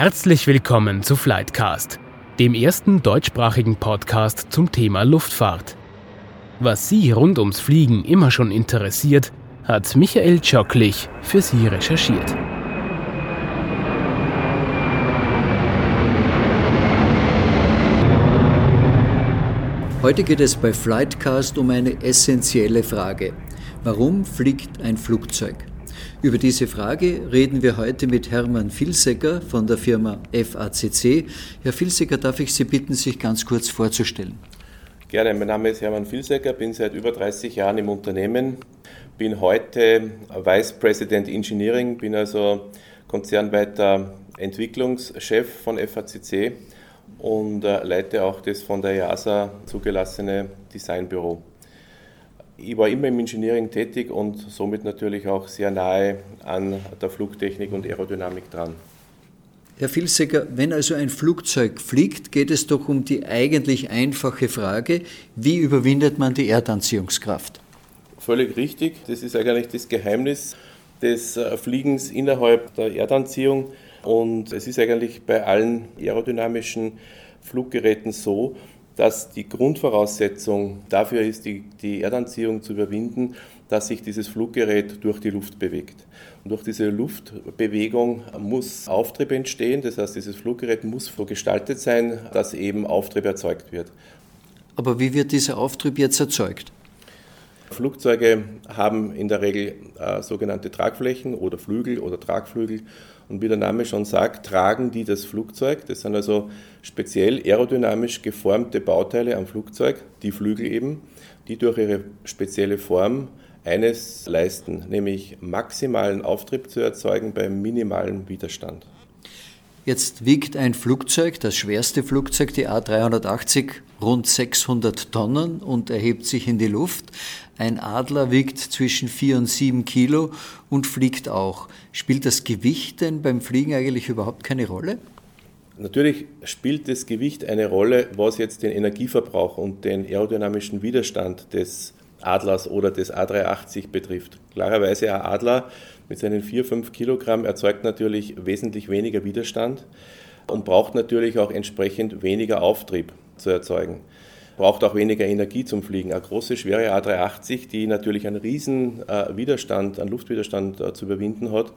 Herzlich willkommen zu Flightcast, dem ersten deutschsprachigen Podcast zum Thema Luftfahrt. Was Sie rund ums Fliegen immer schon interessiert, hat Michael Tschocklich für Sie recherchiert. Heute geht es bei Flightcast um eine essentielle Frage. Warum fliegt ein Flugzeug? Über diese Frage reden wir heute mit Hermann Filsecker von der Firma FACC. Herr Filsecker, darf ich Sie bitten, sich ganz kurz vorzustellen? Gerne, mein Name ist Hermann Filsecker, bin seit über 30 Jahren im Unternehmen, bin heute Vice President Engineering, bin also konzernweiter Entwicklungschef von FACC und äh, leite auch das von der EASA zugelassene Designbüro. Ich war immer im Engineering tätig und somit natürlich auch sehr nahe an der Flugtechnik und Aerodynamik dran. Herr Filsecker, wenn also ein Flugzeug fliegt, geht es doch um die eigentlich einfache Frage, wie überwindet man die Erdanziehungskraft? Völlig richtig. Das ist eigentlich das Geheimnis des äh, Fliegens innerhalb der Erdanziehung. Und es ist eigentlich bei allen aerodynamischen Fluggeräten so, dass die Grundvoraussetzung dafür ist, die, die Erdanziehung zu überwinden, dass sich dieses Fluggerät durch die Luft bewegt. Und durch diese Luftbewegung muss Auftrieb entstehen, das heißt, dieses Fluggerät muss so gestaltet sein, dass eben Auftrieb erzeugt wird. Aber wie wird dieser Auftrieb jetzt erzeugt? Flugzeuge haben in der Regel äh, sogenannte Tragflächen oder Flügel oder Tragflügel und wie der Name schon sagt, tragen die das Flugzeug. Das sind also speziell aerodynamisch geformte Bauteile am Flugzeug, die Flügel eben, die durch ihre spezielle Form eines leisten, nämlich maximalen Auftrieb zu erzeugen bei minimalem Widerstand. Jetzt wiegt ein Flugzeug, das schwerste Flugzeug, die A380, rund 600 Tonnen und erhebt sich in die Luft. Ein Adler wiegt zwischen 4 und 7 Kilo und fliegt auch. Spielt das Gewicht denn beim Fliegen eigentlich überhaupt keine Rolle? Natürlich spielt das Gewicht eine Rolle, was jetzt den Energieverbrauch und den aerodynamischen Widerstand des Adlers oder des A380 betrifft. Klarerweise ein Adler mit seinen 4, 5 Kilogramm erzeugt natürlich wesentlich weniger Widerstand und braucht natürlich auch entsprechend weniger Auftrieb zu erzeugen. Braucht auch weniger Energie zum Fliegen. Eine große, schwere A380, die natürlich einen riesen äh, Widerstand, einen Luftwiderstand äh, zu überwinden hat,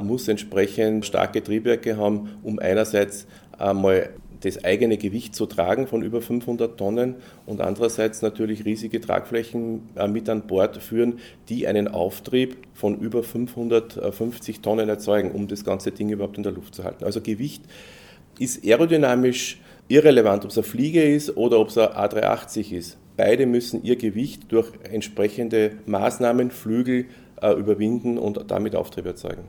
muss entsprechend starke Triebwerke haben, um einerseits einmal das eigene Gewicht zu tragen von über 500 Tonnen und andererseits natürlich riesige Tragflächen äh, mit an Bord führen, die einen Auftrieb von über 550 Tonnen erzeugen, um das ganze Ding überhaupt in der Luft zu halten. Also Gewicht ist aerodynamisch irrelevant, ob es eine Fliege ist oder ob es ein A380 ist. Beide müssen ihr Gewicht durch entsprechende Maßnahmen, Flügel äh, überwinden und damit Auftrieb erzeugen.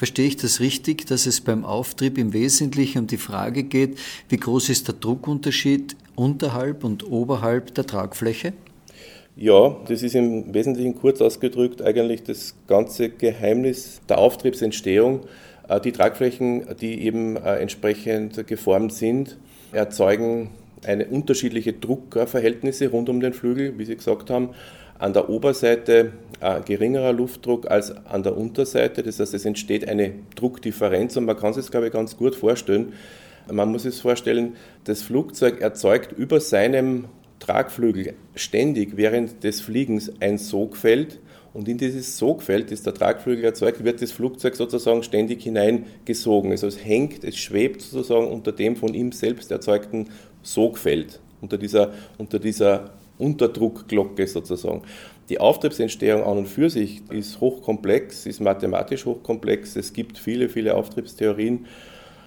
Verstehe ich das richtig, dass es beim Auftrieb im Wesentlichen um die Frage geht, wie groß ist der Druckunterschied unterhalb und oberhalb der Tragfläche? Ja, das ist im Wesentlichen kurz ausgedrückt eigentlich das ganze Geheimnis der Auftriebsentstehung. Äh, die Tragflächen, die eben äh, entsprechend geformt sind, erzeugen eine unterschiedliche Druckverhältnisse rund um den Flügel, wie Sie gesagt haben an der Oberseite ein geringerer Luftdruck als an der Unterseite. Das heißt, es entsteht eine Druckdifferenz und man kann sich das, glaube ich, ganz gut vorstellen. Man muss es vorstellen, das Flugzeug erzeugt über seinem Tragflügel ständig während des Fliegens ein Sogfeld und in dieses Sogfeld, das der Tragflügel erzeugt, wird das Flugzeug sozusagen ständig hineingesogen. Also es hängt, es schwebt sozusagen unter dem von ihm selbst erzeugten Sogfeld, unter dieser, unter dieser Unterdruckglocke sozusagen. Die Auftriebsentstehung an und für sich ist hochkomplex, ist mathematisch hochkomplex. Es gibt viele, viele Auftriebstheorien.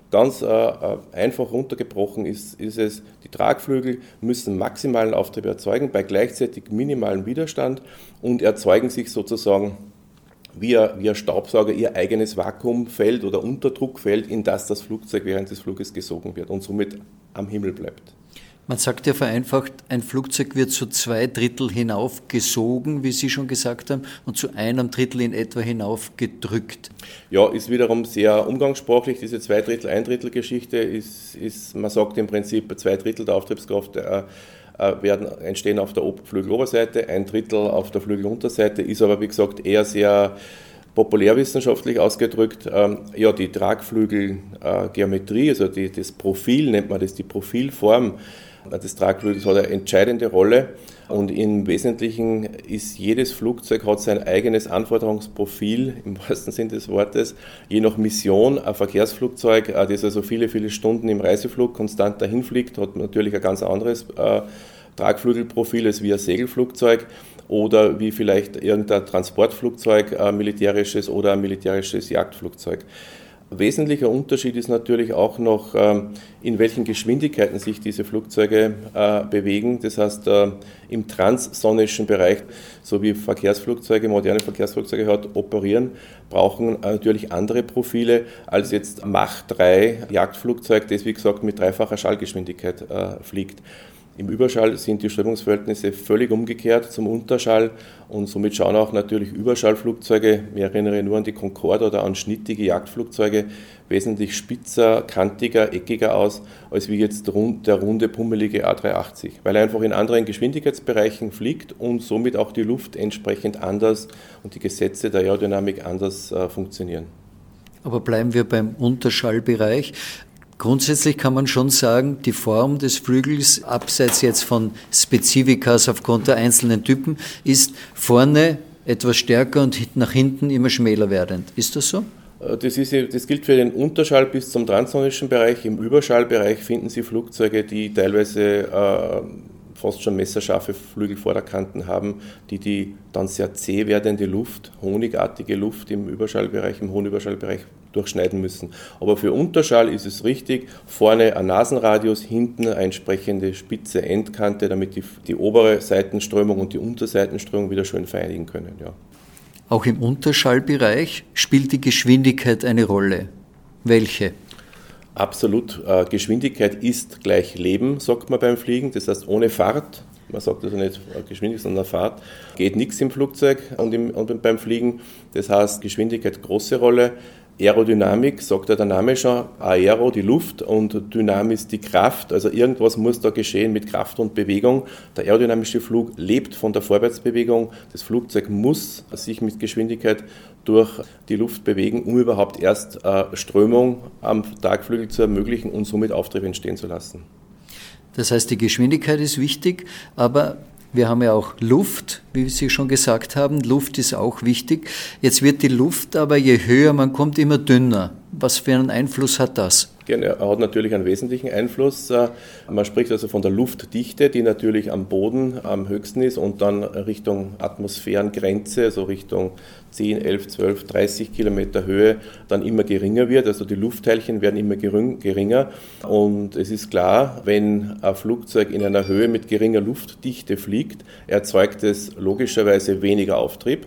Ganz äh, äh, einfach runtergebrochen ist, ist es, die Tragflügel müssen maximalen Auftrieb erzeugen bei gleichzeitig minimalem Widerstand und erzeugen sich sozusagen wie ein, wie ein Staubsauger ihr eigenes Vakuumfeld oder Unterdruckfeld, in das das Flugzeug während des Fluges gesogen wird und somit am Himmel bleibt. Man sagt ja vereinfacht, ein Flugzeug wird zu zwei Drittel hinaufgesogen, wie Sie schon gesagt haben, und zu einem Drittel in etwa hinaufgedrückt. Ja, ist wiederum sehr umgangssprachlich. Diese zwei Drittel, ein Drittel Geschichte ist, ist man sagt im Prinzip, zwei Drittel der Auftriebskraft äh, äh werden, entstehen auf der Flügeloberseite, ein Drittel auf der Flügelunterseite, ist aber wie gesagt eher sehr populärwissenschaftlich ausgedrückt, ähm, ja, die Tragflügelgeometrie, also die, das Profil nennt man das, die Profilform des Tragflügels hat eine entscheidende Rolle und im Wesentlichen ist jedes Flugzeug hat sein eigenes Anforderungsprofil im wahrsten Sinne des Wortes. Je nach Mission, ein Verkehrsflugzeug, äh, das also viele, viele Stunden im Reiseflug konstant dahin fliegt, hat natürlich ein ganz anderes äh, Tragflügelprofil als wie ein Segelflugzeug oder wie vielleicht irgendein Transportflugzeug, ein militärisches oder ein militärisches Jagdflugzeug. Wesentlicher Unterschied ist natürlich auch noch, ähm, in welchen Geschwindigkeiten sich diese Flugzeuge äh, bewegen. Das heißt, äh, im transsonnischen Bereich, so wie Verkehrsflugzeuge, moderne Verkehrsflugzeuge hat, operieren, brauchen natürlich andere Profile als jetzt Mach 3 Jagdflugzeug, das wie gesagt mit dreifacher Schallgeschwindigkeit äh, fliegt. Im Überschall sind die Strömungsverhältnisse völlig umgekehrt zum Unterschall und somit schauen auch natürlich Überschallflugzeuge, ich erinnere nur an die Concorde oder an schnittige Jagdflugzeuge, wesentlich spitzer, kantiger, eckiger aus, als wie jetzt der runde, pummelige A380, weil er einfach in anderen Geschwindigkeitsbereichen fliegt und somit auch die Luft entsprechend anders und die Gesetze der Aerodynamik anders äh, funktionieren. Aber bleiben wir beim Unterschallbereich. Grundsätzlich kann man schon sagen, die Form des Flügels, abseits jetzt von Spezifikas aufgrund der einzelnen Typen, ist vorne etwas stärker und nach hinten immer schmäler werdend. Ist das so? Äh, das, ist, das, gilt für den Unterschall bis zum transsonischen Bereich. Im Überschallbereich finden Sie Flugzeuge, die teilweise äh, fast schon messerscharfe Flügelvorderkanten haben, die die dann sehr zäh werdende Luft, honigartige Luft im Überschallbereich, im hohen Überschallbereich durchschneiden müssen. Aber für Unterschall ist es richtig, vorne ein Nasenradius, hinten eine entsprechende spitze Endkante, damit die, die obere Seitenströmung und die Unterseitenströmung wieder schön vereinigen können. Ja. Auch im Unterschallbereich spielt die Geschwindigkeit eine Rolle. Welche? Absolut. Äh, Geschwindigkeit ist gleich Leben, sagt man beim Fliegen. Das heißt, ohne Fahrt, man sagt also nicht Geschwindigkeit, sondern Fahrt, geht nichts im Flugzeug und, im, und beim Fliegen. Das heißt, Geschwindigkeit große Rolle. Aerodynamik, sagt der Name schon, Aero die Luft und Dynamis die Kraft. Also irgendwas muss da geschehen mit Kraft und Bewegung. Der aerodynamische Flug lebt von der Vorwärtsbewegung. Das Flugzeug muss sich mit Geschwindigkeit durch die Luft bewegen, um überhaupt erst äh, Strömung am Tagflügel zu ermöglichen und somit Auftrieb entstehen zu lassen. Das heißt, die Geschwindigkeit ist wichtig, aber wir haben ja auch Luft, wie Sie schon gesagt haben. Luft ist auch wichtig. Jetzt wird die Luft aber, je höher man kommt, immer dünner. Was für einen Einfluss hat das? Er hat natürlich einen wesentlichen Einfluss. Äh, man spricht also von der Luftdichte, die natürlich am Boden am höchsten ist und dann Richtung Atmosphärengrenze, also Richtung 10, 11, 12, 30 Kilometer Höhe dann immer geringer wird. Also die Luftteilchen werden immer geringer. Und es ist klar, wenn ein Flugzeug in einer Höhe mit geringer Luftdichte fliegt, erzeugt es logischerweise weniger Auftrieb.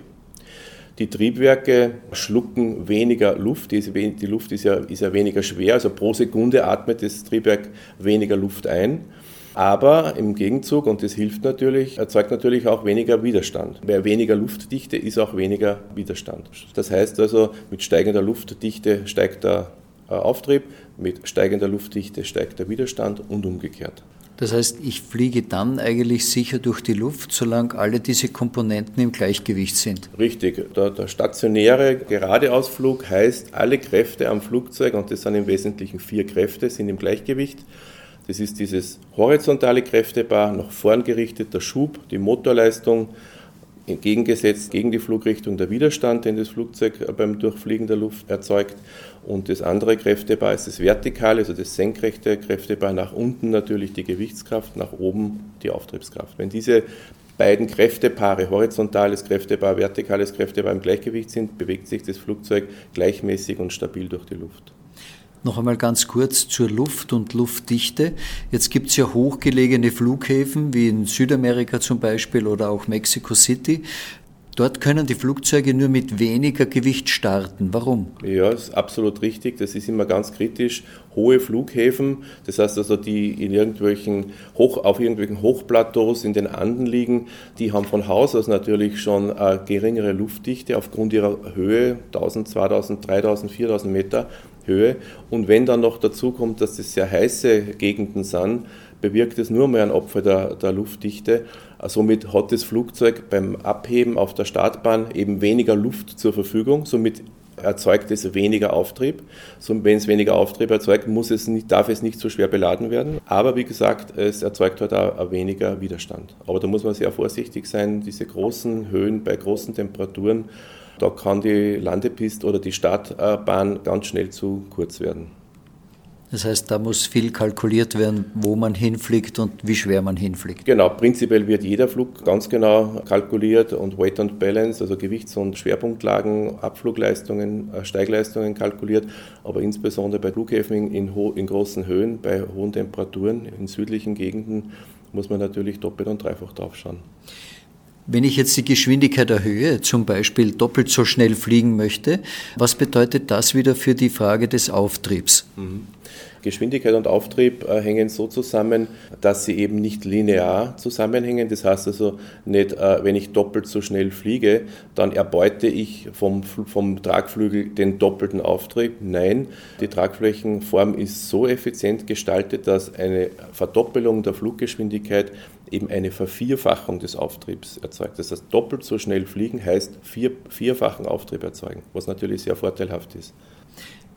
Die Triebwerke schlucken weniger Luft, die Luft ist ja, ist ja weniger schwer, also pro Sekunde atmet das Triebwerk weniger Luft ein. Aber im Gegenzug, und das hilft natürlich, erzeugt natürlich auch weniger Widerstand. Bei weniger Luftdichte ist auch weniger Widerstand. Das heißt also, mit steigender Luftdichte steigt der äh, Auftrieb, mit steigender Luftdichte steigt der Widerstand und umgekehrt. Das heißt, ich fliege dann eigentlich sicher durch die Luft, solange alle diese Komponenten im Gleichgewicht sind. Richtig. Der, der, stationäre Geradeausflug heißt, alle Kräfte am Flugzeug, und das sind im Wesentlichen vier Kräfte, sind im Gleichgewicht. Das ist dieses horizontale Kräftepaar, nach vorn gerichtet, der Schub, die Motorleistung, entgegengesetzt gegen die Flugrichtung der Widerstand, den das Flugzeug beim Durchfliegen der Luft erzeugt. Und das andere Kräftepaar ist das vertikale, also das senkrechte Kräftepaar nach unten natürlich die Gewichtskraft, nach oben die Auftriebskraft. Wenn diese beiden Kräftepaare, horizontales Kräftepaar, vertikales Kräftepaar im Gleichgewicht sind, bewegt sich das Flugzeug gleichmäßig und stabil durch die Luft. Noch einmal ganz kurz zur Luft und Luftdichte. Jetzt gibt es ja hochgelegene Flughäfen, wie in Südamerika zum Beispiel oder auch Mexico City. Dort können die Flugzeuge nur mit weniger Gewicht starten. Warum? Ja, das ist absolut richtig. Das ist immer ganz kritisch. Hohe Flughäfen, das heißt also, die in irgendwelchen Hoch, auf irgendwelchen Hochplateaus in den Anden liegen, die haben von Haus aus natürlich schon eine geringere Luftdichte aufgrund ihrer Höhe, 1000, 2000, 3000, 4000 Meter Höhe. Und wenn dann noch dazu kommt, dass es sehr heiße Gegenden sind, bewirkt es nur mehr ein Opfer der, der Luftdichte. Somit hat das Flugzeug beim Abheben auf der Startbahn eben weniger Luft zur Verfügung. Somit erzeugt es weniger Auftrieb. So, wenn es weniger Auftrieb erzeugt, muss es nicht, darf es nicht so schwer beladen werden. Aber wie gesagt, es erzeugt halt auch weniger Widerstand. Aber da muss man sehr vorsichtig sein. Diese großen Höhen bei großen Temperaturen, da kann die Landepiste oder die Startbahn ganz schnell zu kurz werden. Das heißt, da muss viel kalkuliert werden, wo man hinfliegt und wie schwer man hinfliegt. Genau, prinzipiell wird jeder Flug ganz genau kalkuliert und Weight and Balance, also Gewichts- und Schwerpunktlagen, Abflugleistungen, äh, Steigleistungen kalkuliert, aber insbesondere bei Flughäfen in, in großen Höhen, bei hohen Temperaturen, in südlichen Gegenden, muss man natürlich doppelt und dreifach draufschauen. Wenn ich jetzt die Geschwindigkeit erhöhe, zum Beispiel doppelt so schnell fliegen möchte, was bedeutet das wieder für die Frage des Auftriebs? Mhm. Geschwindigkeit und Auftrieb äh, hängen so zusammen, dass sie eben nicht linear zusammenhängen. Das heißt also nicht, äh, wenn ich doppelt so schnell fliege, dann erbeute ich vom, vom Tragflügel den doppelten Auftrieb. Nein, die Tragflächenform ist so effizient gestaltet, dass eine Verdoppelung der Fluggeschwindigkeit eben eine Vervierfachung des Auftriebs erzeugt. Das heißt, doppelt so schnell fliegen heißt vier, vierfachen Auftrieb erzeugen, was natürlich sehr vorteilhaft ist.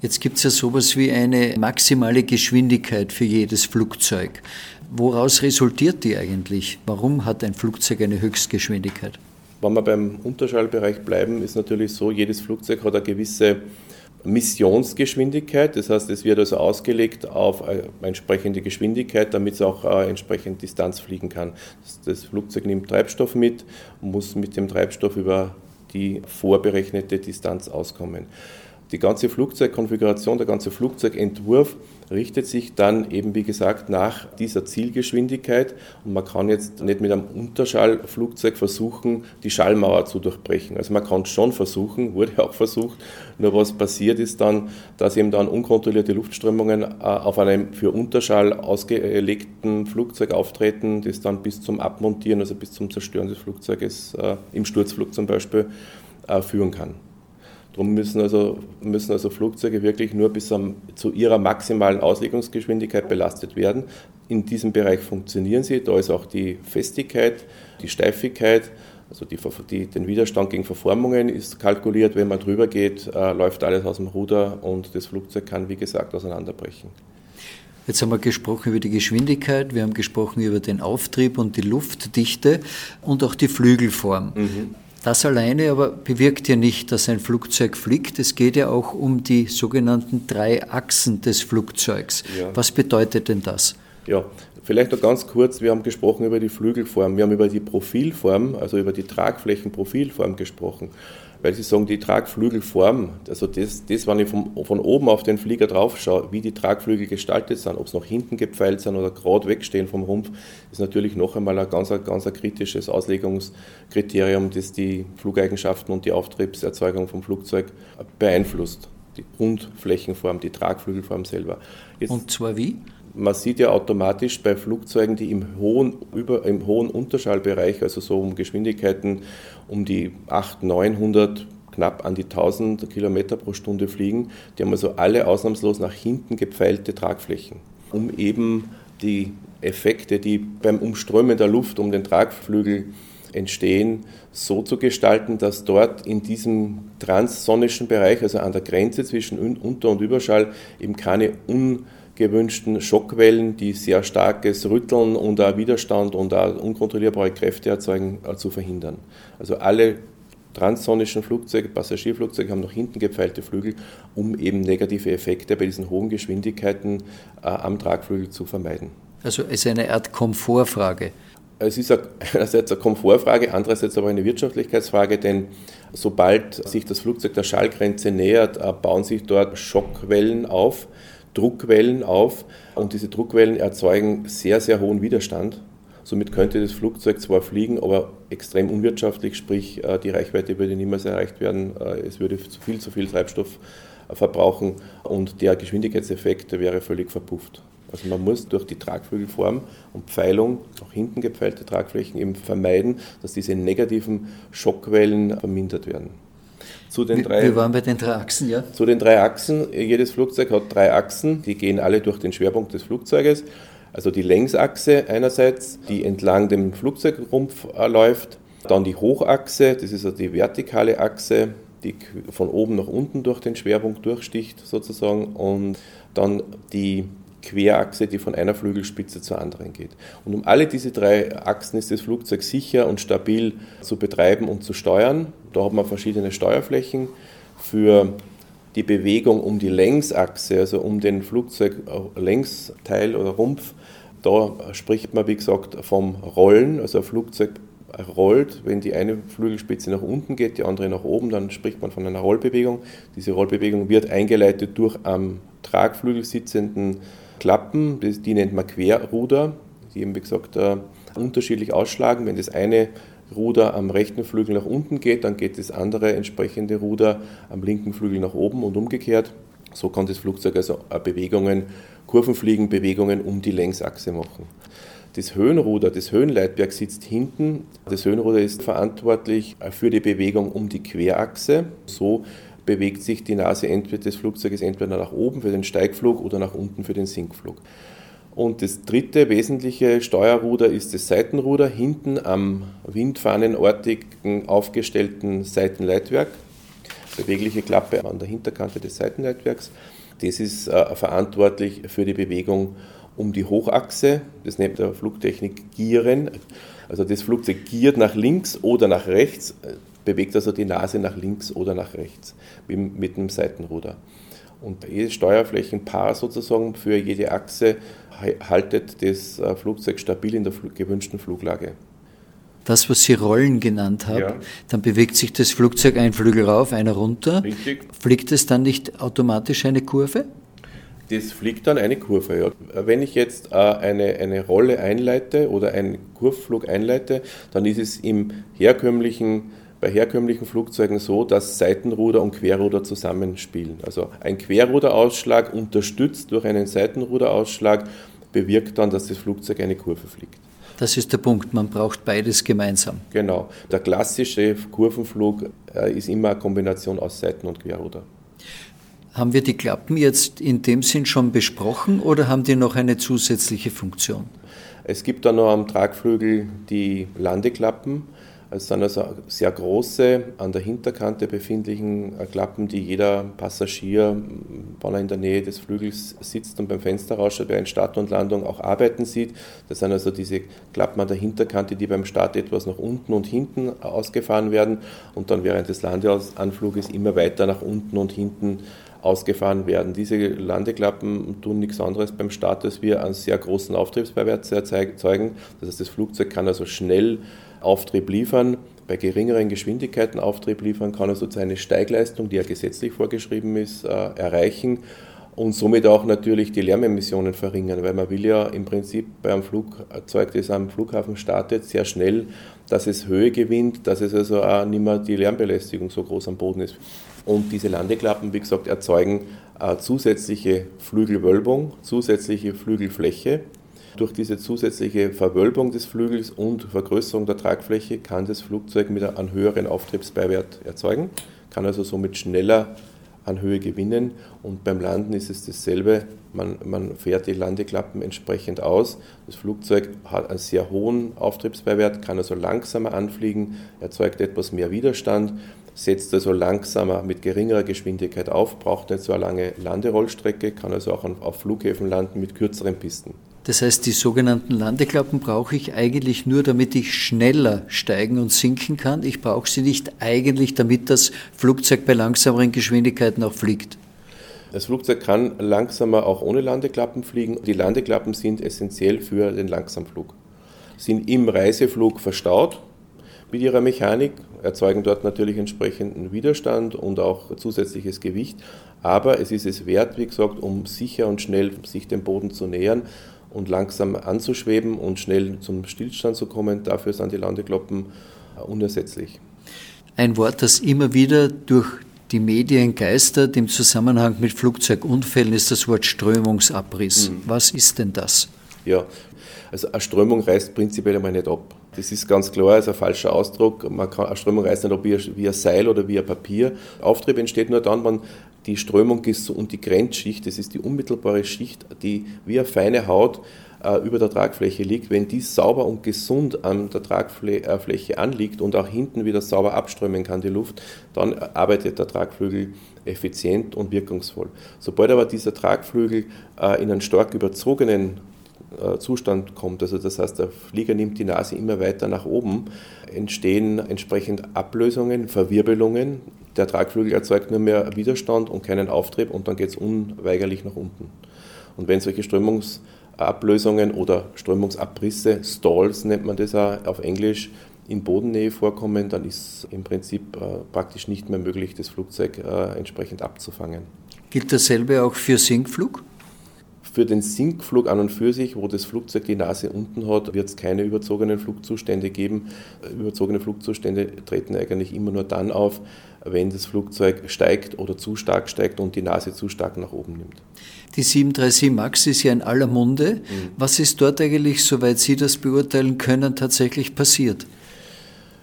Jetzt gibt es ja sowas wie eine maximale Geschwindigkeit für jedes Flugzeug. Woraus resultiert die eigentlich? Warum hat ein Flugzeug eine Höchstgeschwindigkeit? Wenn wir beim Unterschallbereich bleiben, ist natürlich so, jedes Flugzeug hat eine gewisse Missionsgeschwindigkeit. Das heißt, es wird also ausgelegt auf eine entsprechende Geschwindigkeit, damit es auch äh, entsprechend Distanz fliegen kann. Das Flugzeug nimmt Treibstoff mit muss mit dem Treibstoff über die vorberechnete Distanz auskommen. Die ganze Flugzeugkonfiguration, der ganze Flugzeugentwurf richtet sich dann eben, wie gesagt, nach dieser Zielgeschwindigkeit. Und man kann jetzt nicht mit einem Unterschallflugzeug versuchen, die Schallmauer zu durchbrechen. Also man kann es schon versuchen, wurde auch versucht. Nur was passiert ist dann, dass eben dann unkontrollierte Luftströmungen äh, auf einem für Unterschall ausgelegten Flugzeug auftreten, das dann bis zum Abmontieren, also bis zum Zerstören des Flugzeuges äh, im Sturzflug zum Beispiel, äh, führen kann. Darum müssen also, müssen also Flugzeuge wirklich nur bis am, zu ihrer maximalen Auslegungsgeschwindigkeit belastet werden. In diesem Bereich funktionieren sie. Da ist auch die Festigkeit, die Steifigkeit, also die, die, den Widerstand gegen Verformungen ist kalkuliert. Wenn man drüber geht, äh, läuft alles aus dem Ruder und das Flugzeug kann, wie gesagt, auseinanderbrechen. Jetzt haben wir gesprochen über die Geschwindigkeit, wir haben gesprochen über den Auftrieb und die Luftdichte und auch die Flügelform. Mhm. Das alleine aber bewirkt ja nicht, dass ein Flugzeug fliegt. Es geht ja auch um die sogenannten drei Achsen des Flugzeugs. Ja. Was bedeutet denn das? Ja, vielleicht noch ganz kurz. Wir haben gesprochen über die Flügelform. Wir haben über die Profilform, also über die Tragflächenprofilform gesprochen weil Sie sagen, die Tragflügelform, also das, das wenn ich vom, von oben auf den Flieger drauf schaue, wie die Tragflügel gestaltet sind, ob es nach hinten gepfeilt sind oder gerade wegstehen vom Rumpf, ist natürlich noch einmal ein ganz, ganz ein kritisches Auslegungskriterium, das die Flugeigenschaften und die Auftriebserzeugung vom Flugzeug beeinflusst. Die Grundflächenform, die Tragflügelform selber. Jetzt, und zwar wie? Man sieht ja automatisch bei Flugzeugen, die im hohen, über, im hohen Unterschallbereich, also so um Geschwindigkeiten um die 800, 900, knapp an die 1000 Kilometer pro Stunde fliegen, die haben also alle ausnahmslos nach hinten gepfeilte Tragflächen, um eben die Effekte, die beim Umströmen der Luft um den Tragflügel entstehen, so zu gestalten, dass dort in diesem transsonischen Bereich, also an der Grenze zwischen Unter- und Überschall, eben keine un gewünschten Schockwellen, die sehr starkes Rütteln und auch Widerstand und auch unkontrollierbare Kräfte erzeugen, äh, zu verhindern. Also alle transsonischen Flugzeuge, Passagierflugzeuge haben nach hinten gepfeilte Flügel, um eben negative Effekte bei diesen hohen Geschwindigkeiten äh, am Tragflügel zu vermeiden. Also es ist eine Art Komfortfrage. Es ist einerseits eine Komfortfrage, andererseits aber eine Wirtschaftlichkeitsfrage, denn sobald sich das Flugzeug der Schallgrenze nähert, äh, bauen sich dort Schockwellen auf, Druckwellen auf und diese Druckwellen erzeugen sehr, sehr hohen Widerstand. Somit könnte das Flugzeug zwar fliegen, aber extrem unwirtschaftlich, sprich äh, die Reichweite würde niemals erreicht werden, äh, es würde zu viel zu viel Treibstoff äh, verbrauchen und der Geschwindigkeitseffekt wäre völlig verpufft. Also man muss durch die Tragflügelform und Pfeilung, auch hinten gepfeilte Tragflächen, eben vermeiden, dass diese negativen Schockwellen vermindert werden. Zu den drei, wir waren bei den drei Achsen, ja? Zu den drei Achsen. Jedes Flugzeug hat drei Achsen, die gehen alle durch den Schwerpunkt des Flugzeuges. Also die Längsachse einerseits, die entlang dem Flugzeugrumpf äh, läuft, dann die Hochachse, das ist also die vertikale Achse, die von oben nach unten durch den Schwerpunkt durchsticht sozusagen und dann die Querachse, die von einer Flügelspitze zur anderen geht. Und um alle diese drei Achsen ist das Flugzeug sicher und stabil zu betreiben und zu steuern. Da hat man verschiedene Steuerflächen für die Bewegung um die Längsachse, also um den Flugzeuglängsteil oder Rumpf. Da spricht man, wie gesagt, vom Rollen, also ein Flugzeug rollt, wenn die eine Flügelspitze nach unten geht, die andere nach oben, dann spricht man von einer Rollbewegung. Diese Rollbewegung wird eingeleitet durch am Tragflügel sitzenden Klappen, die nennt man Querruder, die eben wie gesagt unterschiedlich ausschlagen. Wenn das eine Ruder am rechten Flügel nach unten geht, dann geht das andere entsprechende Ruder am linken Flügel nach oben und umgekehrt. So kann das Flugzeug also Bewegungen, Kurvenfliegenbewegungen um die Längsachse machen. Das Höhenruder, das Höhenleitwerk sitzt hinten. Das Höhenruder ist verantwortlich für die Bewegung um die Querachse. So bewegt sich die Nase des Flugzeuges entweder nach oben für den Steigflug oder nach unten für den Sinkflug. Und das dritte wesentliche Steuerruder ist das Seitenruder hinten am windfahnenortigen aufgestellten Seitenleitwerk. Bewegliche Klappe an der Hinterkante des Seitenleitwerks. Das ist äh, verantwortlich für die Bewegung um die Hochachse. Das nennt der Flugtechnik Gieren. Also das Flugzeug giert nach links oder nach rechts, bewegt also die Nase nach links oder nach rechts mit dem Seitenruder. Und jedes Steuerflächenpaar sozusagen für jede Achse haltet das äh, Flugzeug stabil in der gewünschten Fluglage. Das, was Sie Rollen genannt haben, ja. dann bewegt sich das Flugzeug ein Flügel rauf, einer runter. Richtig. Fliegt es dann nicht automatisch eine Kurve? Das fliegt dann eine Kurve. Ja. Wenn ich jetzt äh, eine, eine Rolle einleite oder einen Kurvflug einleite, dann ist es im herkömmlichen, bei herkömmlichen Flugzeugen so, dass Seitenruder und Querruder zusammenspielen. Also ein Querruderausschlag unterstützt durch einen Seitenruderausschlag bewirkt dann, dass das Flugzeug eine Kurve fliegt. Das ist der Punkt, man braucht beides gemeinsam. Genau. Der klassische Kurvenflug äh, ist immer eine Kombination aus Seiten- und Querruder. Haben wir die Klappen jetzt in dem Sinn schon besprochen oder haben die noch eine zusätzliche Funktion? Es gibt dann noch am Tragflügel die Landeklappen. Es sind also sehr große, an der Hinterkante befindlichen Klappen, die jeder Passagier, wenn er in der Nähe des Flügels sitzt und beim Fenster rausschaut, einer Start und Landung auch arbeiten sieht. Das sind also diese Klappen an der Hinterkante, die beim Start etwas nach unten und hinten ausgefahren werden und dann während des Landeanfluges immer weiter nach unten und hinten ausgefahren werden. Diese Landeklappen tun nichts anderes beim Start, als wir einen sehr großen Auftriebsbeiwert erzeugen. Das heißt, das Flugzeug kann also schnell Auftrieb liefern, bei geringeren Geschwindigkeiten Auftrieb liefern, kann also seine Steigleistung, die ja gesetzlich vorgeschrieben ist, äh, erreichen und somit auch natürlich die Lärmemissionen verringern, weil man will ja im Prinzip bei einem Flugzeug, das am Flughafen startet, sehr schnell, dass es Höhe gewinnt, dass es also auch nicht mehr die Lärmbelästigung so groß am Boden ist. Und diese Landeklappen, wie gesagt, erzeugen äh, zusätzliche Flügelwölbung, zusätzliche Flügelfläche. Durch diese zusätzliche Verwölbung des Flügels und Vergrößerung der Tragfläche kann das Flugzeug mit einem höheren Auftriebsbeiwert erzeugen, kann also somit schneller an Höhe gewinnen und beim Landen ist es dasselbe. Man, man, fährt die Landeklappen entsprechend aus. Das Flugzeug hat einen sehr hohen Auftriebsbeiwert, kann also langsamer anfliegen, erzeugt etwas mehr Widerstand setzt also langsamer mit geringerer Geschwindigkeit auf, braucht nicht so eine lange Landerollstrecke, kann also auch auf Flughäfen landen mit kürzeren Pisten. Das heißt, die sogenannten Landeklappen brauche ich eigentlich nur, damit ich schneller steigen und sinken kann. Ich brauche sie nicht eigentlich, damit das Flugzeug bei langsameren Geschwindigkeiten auch fliegt. Das Flugzeug kann langsamer auch ohne Landeklappen fliegen. Die Landeklappen sind essentiell für den Langsamflug. Sind im Reiseflug verstaut, mit ihrer Mechanik, erzeugen dort natürlich entsprechenden Widerstand und auch zusätzliches Gewicht. Aber es ist es wert, wie gesagt, um sicher und schnell sich dem Boden zu nähern und langsam anzuschweben und schnell zum Stillstand zu kommen. Dafür sind die Landekloppen unersetzlich. Ein Wort, das immer wieder durch die Medien geistert im Zusammenhang mit Flugzeugunfällen, ist das Wort Strömungsabriss. Mhm. Was ist denn das? Ja, also eine Strömung reißt prinzipiell einmal nicht ab. Das ist ganz klar, ist ein falscher Ausdruck. Man kann, eine Strömung reißt nicht ab wie, wie ein Seil oder wie ein Papier. Auftrieb entsteht nur dann, wenn die Strömung ist und die Grenzschicht, das ist die unmittelbare Schicht, die wie eine feine Haut äh, über der Tragfläche liegt, wenn die sauber und gesund an der Tragfläche anliegt und auch hinten wieder sauber abströmen kann, die Luft, dann arbeitet der Tragflügel effizient und wirkungsvoll. Sobald aber dieser Tragflügel äh, in einen stark überzogenen äh, Zustand kommt, also das heißt, der Flieger nimmt die Nase immer weiter nach oben, entstehen entsprechend Ablösungen, Verwirbelungen. Der Tragflügel erzeugt nur mehr Widerstand und keinen Auftrieb und dann geht es unweigerlich nach unten. Und wenn solche Strömungsablösungen oder Strömungsabrisse, Stalls nennt man das auch auf Englisch, in Bodennähe vorkommen, dann ist im Prinzip äh, praktisch nicht mehr möglich, das Flugzeug äh, entsprechend abzufangen. Gilt dasselbe auch für Sinkflug? Für den Sinkflug an und für sich, wo das Flugzeug die Nase unten hat, wird es keine überzogenen Flugzustände geben. Überzogene Flugzustände treten eigentlich immer nur dann auf, wenn das Flugzeug steigt oder zu stark steigt und die Nase zu stark nach oben nimmt. Die 737 MAX ist ja in aller Munde. Mhm. Was ist dort eigentlich, soweit Sie das beurteilen können, tatsächlich passiert?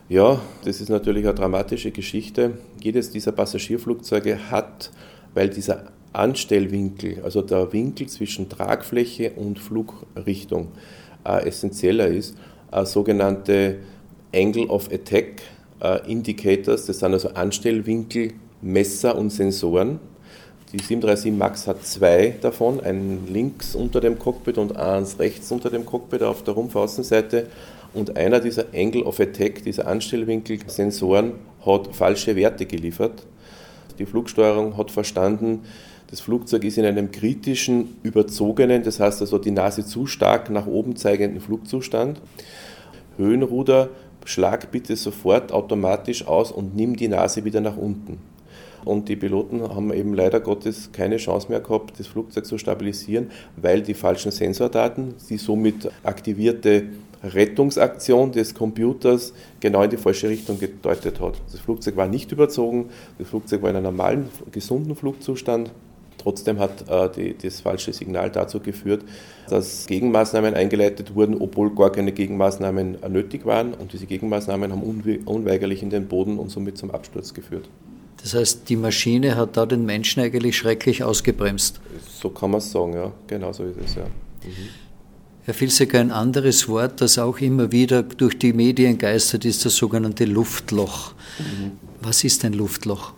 Ja, das ist natürlich eine dramatische Geschichte. Jedes dieser Passagierflugzeuge hat, weil dieser Anstellwinkel, also der Winkel zwischen Tragfläche und Flugrichtung äh, essentieller ist, äh, sogenannte Angle of Attack äh, Indicators, das sind also Anstellwinkel, Messer und Sensoren. Die 737 MAX hat zwei davon, einen links unter dem Cockpit und eins rechts unter dem Cockpit auf der Rumpfaußenseite. Und einer dieser Angle of Attack, dieser Anstellwinkel-Sensoren, hat falsche Werte geliefert. Die Flugsteuerung hat verstanden, das Flugzeug ist in einem kritischen, überzogenen, das heißt also die Nase zu stark nach oben zeigenden Flugzustand. Höhenruder, schlag bitte sofort automatisch aus und nimm die Nase wieder nach unten. Und die Piloten haben eben leider Gottes keine Chance mehr gehabt, das Flugzeug zu stabilisieren, weil die falschen Sensordaten, die somit aktivierte Rettungsaktion des Computers genau in die falsche Richtung gedeutet hat. Das Flugzeug war nicht überzogen, das Flugzeug war in einem normalen, gesunden Flugzustand. Trotzdem hat äh, die, das falsche Signal dazu geführt, dass Gegenmaßnahmen eingeleitet wurden, obwohl gar keine Gegenmaßnahmen nötig waren. Und diese Gegenmaßnahmen haben unweigerlich in den Boden und somit zum Absturz geführt. Das heißt, die Maschine hat da den Menschen eigentlich schrecklich ausgebremst. So kann man es sagen, ja. Genau so ist es, ja. Mhm. Herr Filsecker, ein anderes Wort, das auch immer wieder durch die Medien geistert, ist das sogenannte Luftloch. Mhm. Was ist ein Luftloch?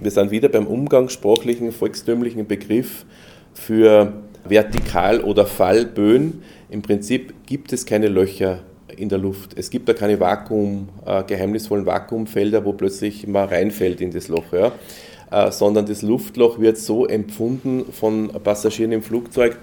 Wir sind wieder beim umgangssprachlichen, volkstümlichen Begriff für Vertikal- oder Fallböen. Im Prinzip gibt es keine Löcher in der Luft. Es gibt da keine Vakuum, äh, geheimnisvollen Vakuumfelder, wo plötzlich man reinfällt in das Loch. Ja. Äh, sondern das Luftloch wird so empfunden von Passagieren im Flugzeug,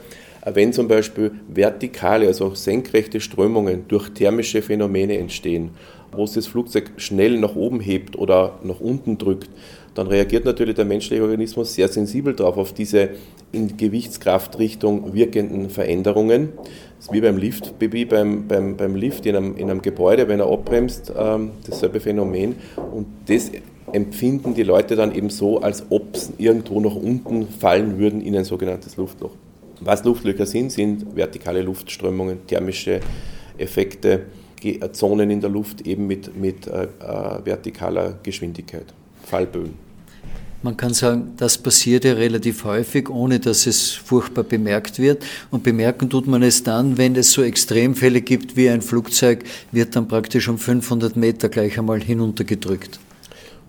wenn zum Beispiel vertikale, also senkrechte Strömungen durch thermische Phänomene entstehen, wo es das Flugzeug schnell nach oben hebt oder nach unten drückt, dann reagiert natürlich der menschliche Organismus sehr sensibel darauf, auf diese in Gewichtskraftrichtung wirkenden Veränderungen. Das ist wie beim Lift, wie beim, beim, beim Lift in einem, in einem Gebäude, wenn er abbremst, ähm, dasselbe Phänomen. Und das empfinden die Leute dann eben so, als ob sie irgendwo nach unten fallen würden in ein sogenanntes Luftloch. Was Luftlöcher sind, sind vertikale Luftströmungen, thermische Effekte, Zonen in der Luft eben mit, mit äh, äh, vertikaler Geschwindigkeit, Fallböen. Man kann sagen, das passiert ja relativ häufig, ohne dass es furchtbar bemerkt wird. Und bemerken tut man es dann, wenn es so Extremfälle gibt wie ein Flugzeug, wird dann praktisch um 500 Meter gleich einmal hinuntergedrückt.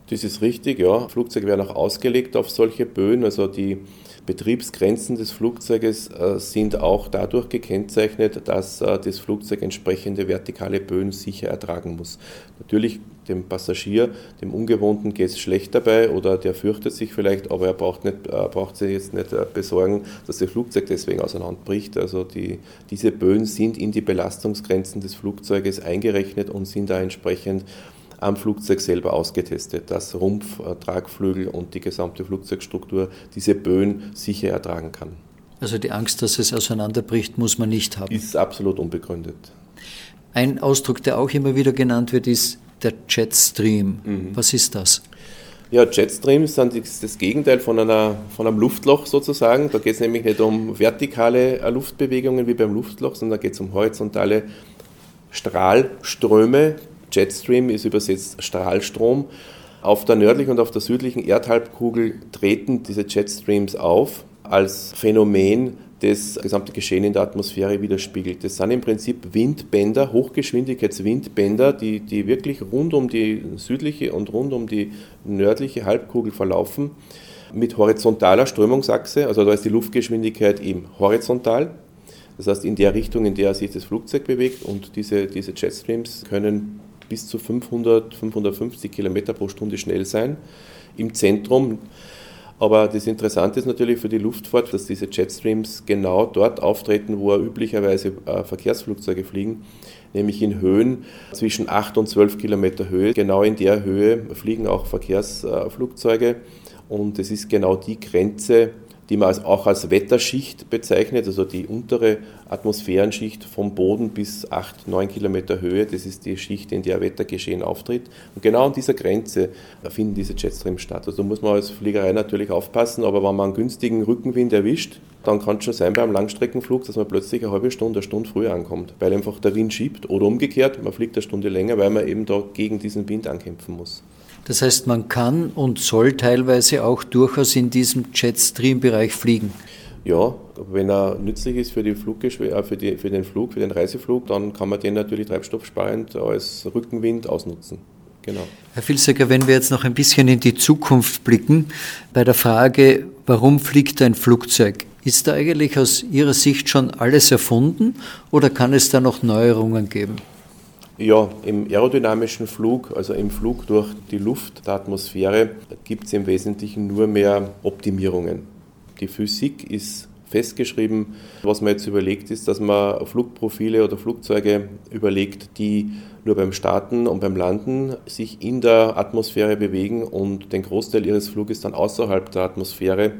Das ist richtig, ja. Flugzeuge werden auch ausgelegt auf solche Böen. Also die Betriebsgrenzen des Flugzeuges äh, sind auch dadurch gekennzeichnet, dass äh, das Flugzeug entsprechende vertikale Böen sicher ertragen muss. Natürlich dem Passagier, dem Ungewohnten geht es schlecht dabei oder der fürchtet sich vielleicht, aber er braucht, nicht, äh, braucht sich jetzt nicht besorgen, dass das Flugzeug deswegen auseinanderbricht. Also die, diese Böen sind in die Belastungsgrenzen des Flugzeuges eingerechnet und sind da entsprechend am Flugzeug selber ausgetestet, dass Rumpf, äh, Tragflügel und die gesamte Flugzeugstruktur diese Böen sicher ertragen kann. Also die Angst, dass es auseinanderbricht, muss man nicht haben. Ist absolut unbegründet. Ein Ausdruck, der auch immer wieder genannt wird, ist der Jetstream. Mhm. Was ist das? Ja, Jetstreams sind das Gegenteil von, einer, von einem Luftloch sozusagen. Da geht es nämlich nicht um vertikale äh, Luftbewegungen wie beim Luftloch, sondern da geht es um horizontale Strahlströme, Jetstream ist übersetzt Strahlstrom. Auf der nördlichen und auf der südlichen Erdhalbkugel treten diese Jetstreams auf, als Phänomen das gesamte Geschehen in der Atmosphäre widerspiegelt. Das sind im Prinzip Windbänder, Hochgeschwindigkeitswindbänder, die, die wirklich rund um die südliche und rund um die nördliche Halbkugel verlaufen, mit horizontaler Strömungsachse, also da ist die Luftgeschwindigkeit eben horizontal, das heißt in der Richtung, in der sich das Flugzeug bewegt und diese, diese Jetstreams können bis zu 500, 550 Kilometer pro Stunde schnell sein. Im Zentrum aber das Interessante ist natürlich für die Luftfahrt, dass diese Jetstreams genau dort auftreten, wo üblicherweise äh, Verkehrsflugzeuge fliegen, nämlich in Höhen zwischen 8 und 12 Kilometer Höhe. Genau in der Höhe fliegen auch Verkehrsflugzeuge und es ist genau die Grenze, die man auch als Wetterschicht bezeichnet, also die untere Atmosphärenschicht vom Boden bis 8, 9 Kilometer Höhe, das ist die Schicht, in der Wettergeschehen auftritt. Und genau an dieser Grenze finden diese Jetstreams statt. Also muss man als Fliegerei natürlich aufpassen, aber wenn man einen günstigen Rückenwind erwischt, dann kann es schon sein beim Langstreckenflug, dass man plötzlich eine halbe Stunde, eine Stunde früher ankommt, weil einfach der Wind schiebt oder umgekehrt, man fliegt eine Stunde länger, weil man eben da gegen diesen Wind ankämpfen muss. Das heißt, man kann und soll teilweise auch durchaus in diesem Jetstream-Bereich fliegen. Ja, wenn er nützlich ist für, die äh, für, die, für den Flug, für den Reiseflug, dann kann man den natürlich treibstoffsparend als Rückenwind ausnutzen. Genau. Herr Filsecker, wenn wir jetzt noch ein bisschen in die Zukunft blicken, bei der Frage, warum fliegt ein Flugzeug? Ist da eigentlich aus Ihrer Sicht schon alles erfunden oder kann es da noch Neuerungen geben? Ja, im aerodynamischen Flug, also im Flug durch die Luft, der Atmosphäre, gibt es im Wesentlichen nur mehr Optimierungen. Die Physik ist festgeschrieben. Was man jetzt überlegt, ist, dass man Flugprofile oder Flugzeuge überlegt, die nur beim Starten und beim Landen sich in der Atmosphäre bewegen und den Großteil ihres Fluges dann außerhalb der Atmosphäre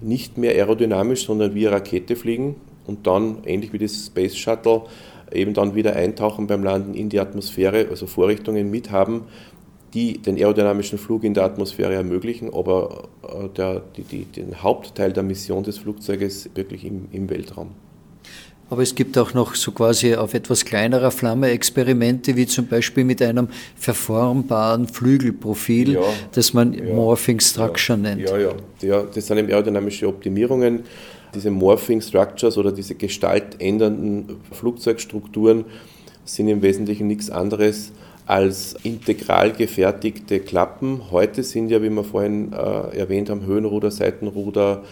nicht mehr aerodynamisch, sondern wie eine Rakete fliegen und dann, ähnlich wie das Space Shuttle, eben dann wieder eintauchen beim Landen in die Atmosphäre, also Vorrichtungen mithaben, die den aerodynamischen Flug in der Atmosphäre ermöglichen, aber äh, der, die, die, den Hauptteil der Mission des Flugzeuges wirklich im, im Weltraum. Aber es gibt auch noch so quasi auf etwas kleinerer Flamme Experimente, wie zum Beispiel mit einem verformbaren Flügelprofil, ja, das man ja, Morphing Structure ja, nennt. Ja, ja, ja, das sind eben aerodynamische Optimierungen diese Morphing Structures oder diese gestaltändernden Flugzeugstrukturen sind im Wesentlichen nichts anderes als integral gefertigte Klappen. Heute sind ja, wie wir vorhin äh, erwähnt haben, Höhenruder, Seitenruder,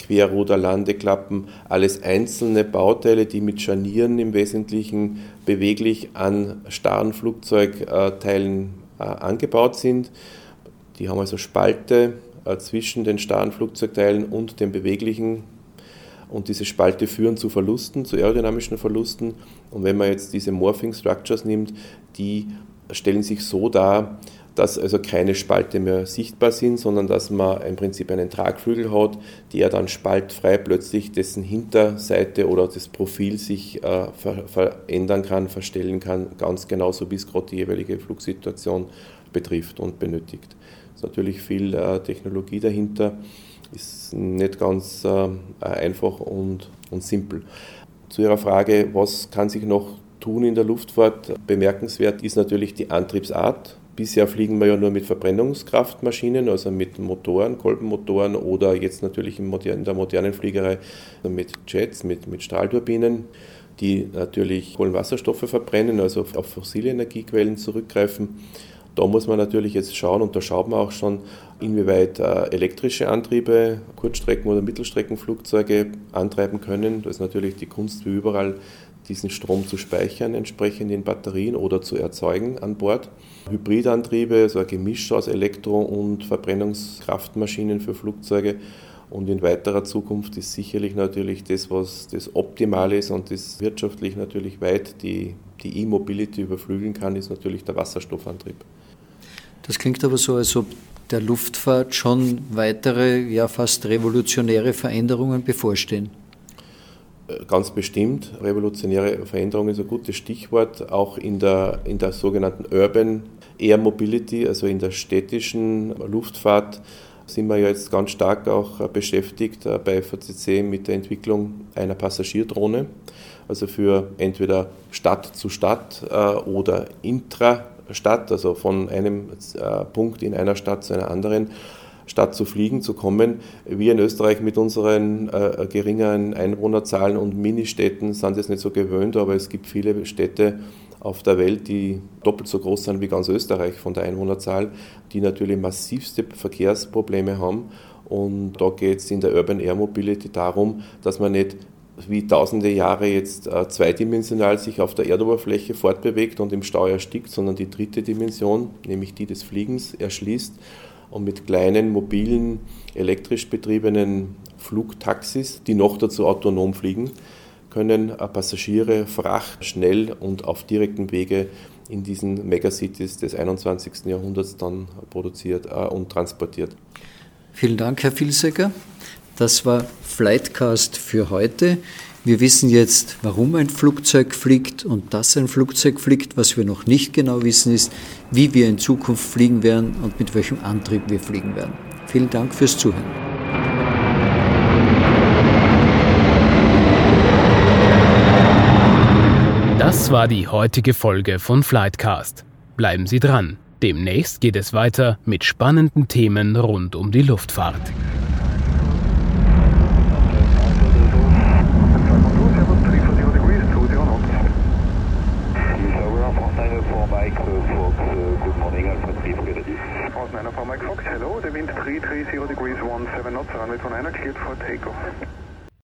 Querruder, Landeklappen, alles einzelne Bauteile, die mit Scharnieren im Wesentlichen beweglich an starren Flugzeugteilen äh, angebaut sind. Die haben also Spalte äh, zwischen den starren Flugzeugteilen und den beweglichen und diese Spalte führen zu Verlusten, zu aerodynamischen Verlusten. Und wenn man jetzt diese Morphing Structures nimmt, die stellen sich so dar, dass also keine Spalte mehr sichtbar sind, sondern dass man im Prinzip einen Tragflügel hat, der dann spaltfrei plötzlich dessen Hinterseite oder das Profil sich äh, ver verändern kann, verstellen kann, ganz genauso wie es gerade die jeweilige Flugsituation betrifft und benötigt. Es ist natürlich viel äh, Technologie dahinter ist nicht ganz äh, einfach und, und simpel. Zu Ihrer Frage, was kann sich noch tun in der Luftfahrt? Bemerkenswert ist natürlich die Antriebsart. Bisher fliegen wir ja nur mit Verbrennungskraftmaschinen, also mit Motoren, Kolbenmotoren oder jetzt natürlich in der modernen Fliegerei mit Jets, mit, mit Strahlturbinen, die natürlich Kohlenwasserstoffe verbrennen, also auf fossile Energiequellen zurückgreifen. Da muss man natürlich jetzt schauen, und da schaut man auch schon, inwieweit äh, elektrische Antriebe Kurzstrecken- oder Mittelstreckenflugzeuge antreiben können. Da ist natürlich die Kunst wie überall, diesen Strom zu speichern, entsprechend in Batterien oder zu erzeugen an Bord. Hybridantriebe, so ein Gemisch aus Elektro- und Verbrennungskraftmaschinen für Flugzeuge. Und in weiterer Zukunft ist sicherlich natürlich das, was das Optimale ist und das wirtschaftlich natürlich weit die E-Mobility überflügeln kann, ist natürlich der Wasserstoffantrieb. Das klingt aber so, als ob der Luftfahrt schon weitere, ja fast revolutionäre Veränderungen bevorstehen. Äh, ganz bestimmt. Revolutionäre Veränderungen ist ein gutes Stichwort. Auch in der, in der sogenannten Urban Air Mobility, also in der städtischen Luftfahrt, sind wir jetzt ganz stark auch beschäftigt äh, bei FACC mit der Entwicklung einer Passagierdrohne. Also für entweder Stadt zu Stadt äh, oder intra Stadt, also von einem äh, Punkt in einer Stadt zu einer anderen, statt zu fliegen zu kommen. Wir in Österreich mit unseren äh, geringen Einwohnerzahlen und Ministädten sind es nicht so gewöhnt, aber es gibt viele Städte auf der Welt, die doppelt so groß sind wie ganz Österreich von der Einwohnerzahl, die natürlich massivste Verkehrsprobleme haben. Und da geht es in der Urban Air Mobility darum, dass man nicht wie tausende Jahre jetzt äh, zweidimensional sich auf der Erdoberfläche fortbewegt und im Stau erstickt, sondern die dritte Dimension, nämlich die des Fliegens, erschließt und mit kleinen, mobilen, elektrisch betriebenen Flugtaxis, die noch dazu autonom fliegen, können äh, Passagiere, Fracht schnell und auf direktem Wege in diesen Megacities des 21. Jahrhunderts dann produziert äh, und transportiert. Vielen Dank, Herr Vilsecker. Das war Flightcast für heute. Wir wissen jetzt, warum ein Flugzeug fliegt und dass ein Flugzeug fliegt. Was wir noch nicht genau wissen, ist, wie wir in Zukunft fliegen werden und mit welchem Antrieb wir fliegen werden. Vielen Dank fürs Zuhören. Das war die heutige Folge von Flightcast. Bleiben Sie dran. Demnächst geht es weiter mit spannenden Themen rund um die Luftfahrt. Runway 29 cleared for takeoff.